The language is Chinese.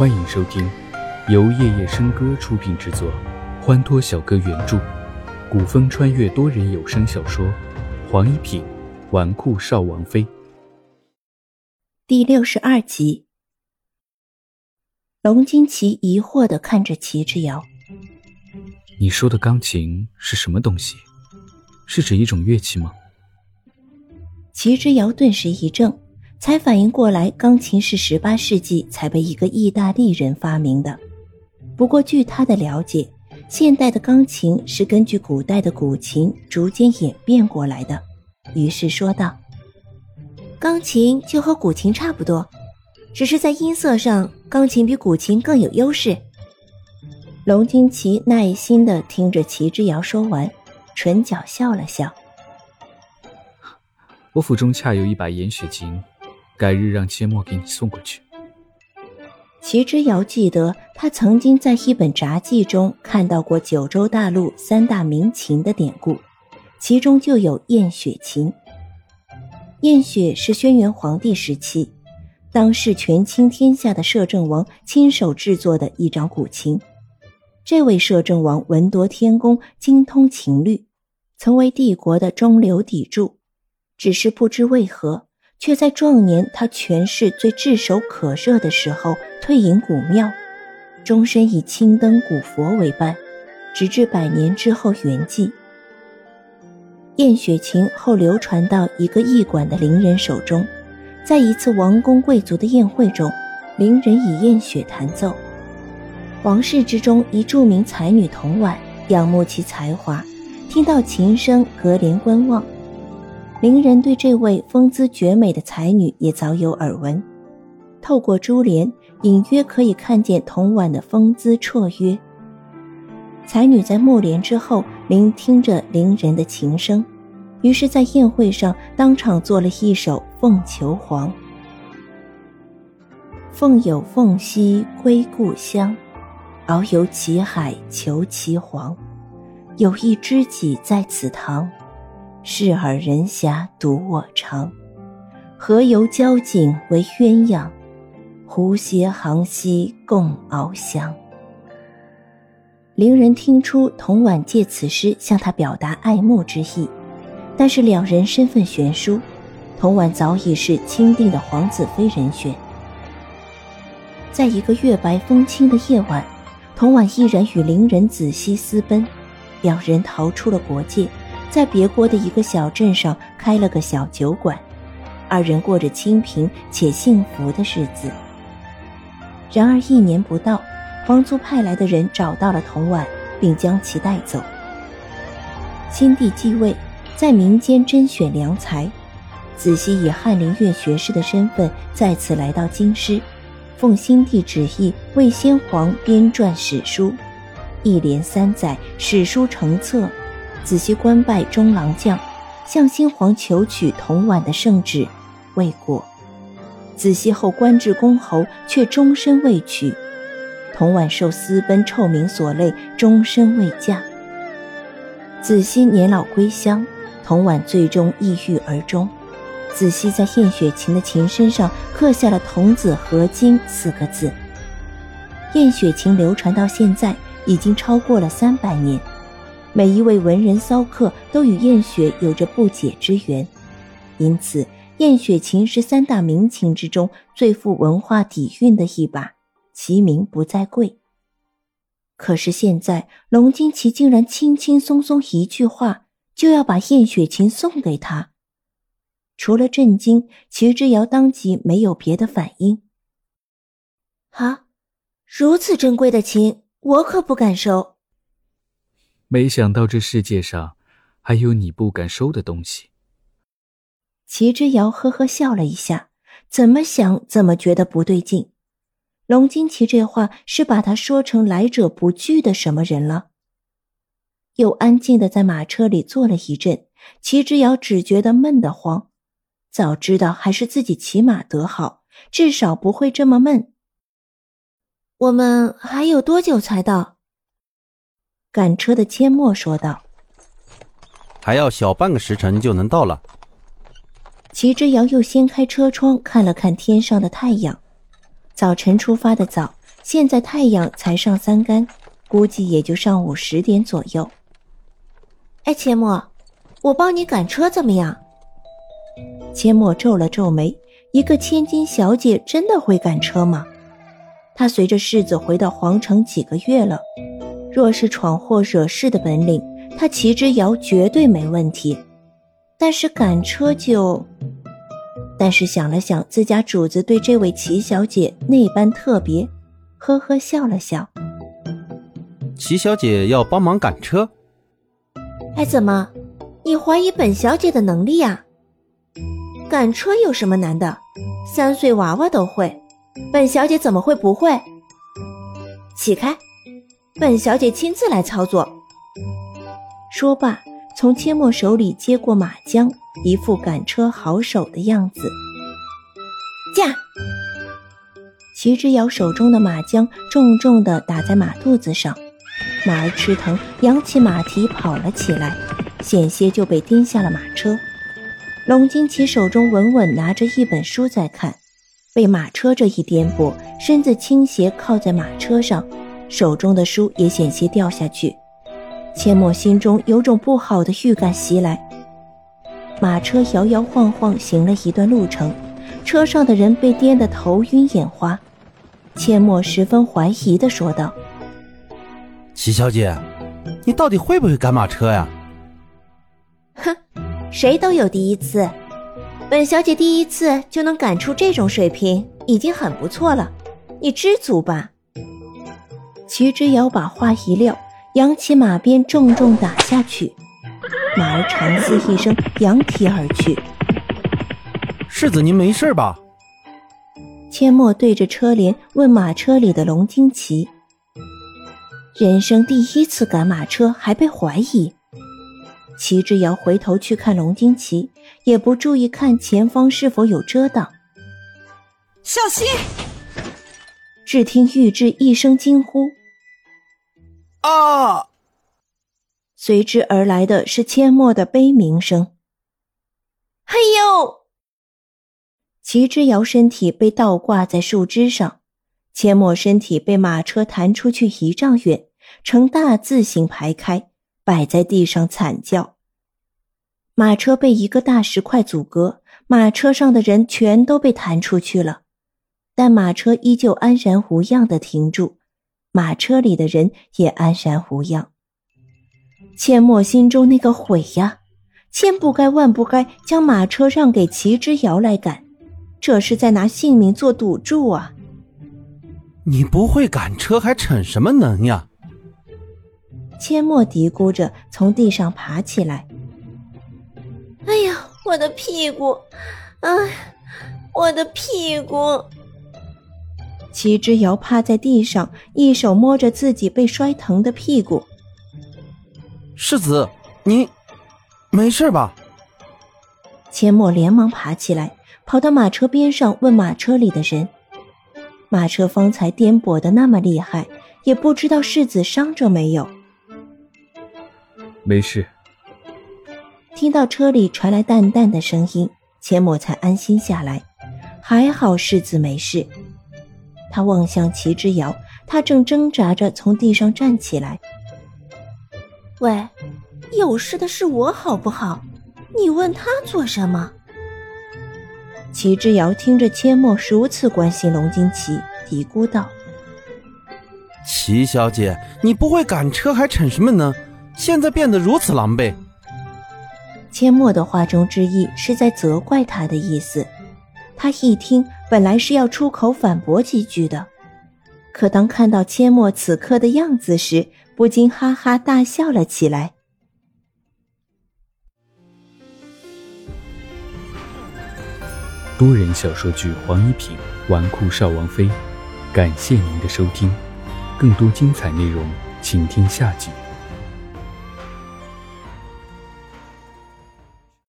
欢迎收听由夜夜笙歌出品制作，欢脱小哥原著，古风穿越多人有声小说《黄一品纨绔少王妃》第六十二集。龙金奇疑惑的看着齐之遥：“你说的钢琴是什么东西？是指一种乐器吗？”齐之遥顿时一怔。才反应过来，钢琴是十八世纪才被一个意大利人发明的。不过，据他的了解，现代的钢琴是根据古代的古琴逐渐演变过来的。于是说道：“钢琴就和古琴差不多，只是在音色上，钢琴比古琴更有优势。”龙金奇耐心的听着齐之遥说完，唇角笑了笑：“我府中恰有一把烟雪琴。”改日让阡陌给你送过去。齐之遥记得，他曾经在一本札记中看到过九州大陆三大名琴的典故，其中就有燕雪琴。燕雪是轩辕皇帝时期，当时权倾天下的摄政王亲手制作的一张古琴。这位摄政王文夺天工，精通琴律，曾为帝国的中流砥柱，只是不知为何。却在壮年，他权势最炙手可热的时候退隐古庙，终身以青灯古佛为伴，直至百年之后圆寂。燕雪琴后流传到一个驿馆的伶人手中，在一次王公贵族的宴会中，伶人以燕雪弹奏。皇室之中一著名才女童婉仰慕其才华，听到琴声隔帘观望。伶人对这位风姿绝美的才女也早有耳闻，透过珠帘，隐约可以看见童婉的风姿绰约。才女在幕帘之后聆听着伶人的琴声，于是，在宴会上当场做了一首《凤求凰》：“凤有凤兮归故乡，遨游其海求其凰。有一知己在此堂。”视尔人遐独我长，何由交颈为鸳鸯？胡谐航兮共翱翔。伶人听出童婉借此诗向他表达爱慕之意，但是两人身份悬殊，童婉早已是钦定的皇子妃人选。在一个月白风清的夜晚，童婉毅然与伶人仔细私奔，两人逃出了国界。在别国的一个小镇上开了个小酒馆，二人过着清贫且幸福的日子。然而一年不到，皇族派来的人找到了童婉，并将其带走。新帝继位，在民间甄选良才，子熙以翰林院学士的身份再次来到京师，奉新帝旨意为先皇编撰史书，一连三载，史书成册。仔细官拜中郎将，向新皇求取童婉的圣旨，未果。子熙后官至公侯，却终身未娶。童婉受私奔臭名所累，终身未嫁。子熙年老归乡，童婉最终抑郁而终。子熙在燕雪琴的琴身上刻下了“童子合金”四个字。燕雪琴流传到现在，已经超过了三百年。每一位文人骚客都与燕雪有着不解之缘，因此燕雪琴是三大名琴之中最富文化底蕴的一把，其名不在贵。可是现在龙金奇竟然轻轻松松一句话就要把燕雪琴送给他，除了震惊，齐之遥当即没有别的反应。啊，如此珍贵的琴，我可不敢收。没想到这世界上还有你不敢收的东西。齐之遥呵呵笑了一下，怎么想怎么觉得不对劲。龙金奇这话是把他说成来者不拒的什么人了？又安静的在马车里坐了一阵，齐之遥只觉得闷得慌。早知道还是自己骑马得好，至少不会这么闷。我们还有多久才到？赶车的阡陌说道：“还要小半个时辰就能到了。”齐之遥又掀开车窗看了看天上的太阳。早晨出发的早，现在太阳才上三竿，估计也就上午十点左右。哎，阡陌，我帮你赶车怎么样？阡陌皱了皱眉，一个千金小姐真的会赶车吗？她随着世子回到皇城几个月了，若是闯祸惹事的本领，他齐之遥绝对没问题。但是赶车就……但是想了想，自家主子对这位齐小姐那般特别，呵呵笑了笑。齐小姐要帮忙赶车？哎，怎么，你怀疑本小姐的能力呀？赶车有什么难的？三岁娃娃都会，本小姐怎么会不会？起开，本小姐亲自来操作。说罢，从阡陌手里接过马缰，一副赶车好手的样子。驾！齐之遥手中的马缰重重地打在马肚子上，马儿吃疼，扬起马蹄跑了起来，险些就被颠下了马车。龙金奇手中稳稳拿着一本书在看，被马车这一颠簸，身子倾斜靠在马车上，手中的书也险些掉下去。阡陌心中有种不好的预感袭来。马车摇摇晃晃行了一段路程，车上的人被颠得头晕眼花。阡陌十分怀疑的说道：“齐小姐，你到底会不会赶马车呀？”哼。谁都有第一次，本小姐第一次就能赶出这种水平，已经很不错了，你知足吧。齐之遥把话一撂，扬起马鞭，重重打下去，马儿长嘶一声，扬蹄而去。世子，您没事吧？阡陌对着车帘问马车里的龙惊奇：“人生第一次赶马车，还被怀疑。”齐之遥回头去看龙惊奇，也不注意看前方是否有遮挡。小心！只听玉质一声惊呼：“啊！”随之而来的是阡陌的悲鸣声：“嘿呦！”齐之遥身体被倒挂在树枝上，阡陌身体被马车弹出去一丈远，呈大字形排开。摆在地上惨叫。马车被一个大石块阻隔，马车上的人全都被弹出去了，但马车依旧安然无恙的停住，马车里的人也安然无恙。阡陌心中那个悔呀，千不该万不该将马车让给齐之遥来赶，这是在拿性命做赌注啊！你不会赶车，还逞什么能呀？阡陌嘀咕着，从地上爬起来。哎呀，我的屁股！哎，我的屁股！齐之遥趴在地上，一手摸着自己被摔疼的屁股。世子，你没事吧？千墨连忙爬起来，跑到马车边上，问马车里的人：“马车方才颠簸的那么厉害，也不知道世子伤着没有。”没事。听到车里传来淡淡的声音，千墨才安心下来。还好世子没事。他望向齐之遥，他正挣扎着从地上站起来。喂，有事的是我好不好？你问他做什么？齐之遥听着阡陌如此关心龙金奇，嘀咕道：“齐小姐，你不会赶车，还逞什么呢？”现在变得如此狼狈。阡陌的话中之意是在责怪他的意思，他一听本来是要出口反驳几句的，可当看到阡陌此刻的样子时，不禁哈哈大笑了起来。多人小说剧《黄一品纨绔少王妃》，感谢您的收听，更多精彩内容请听下集。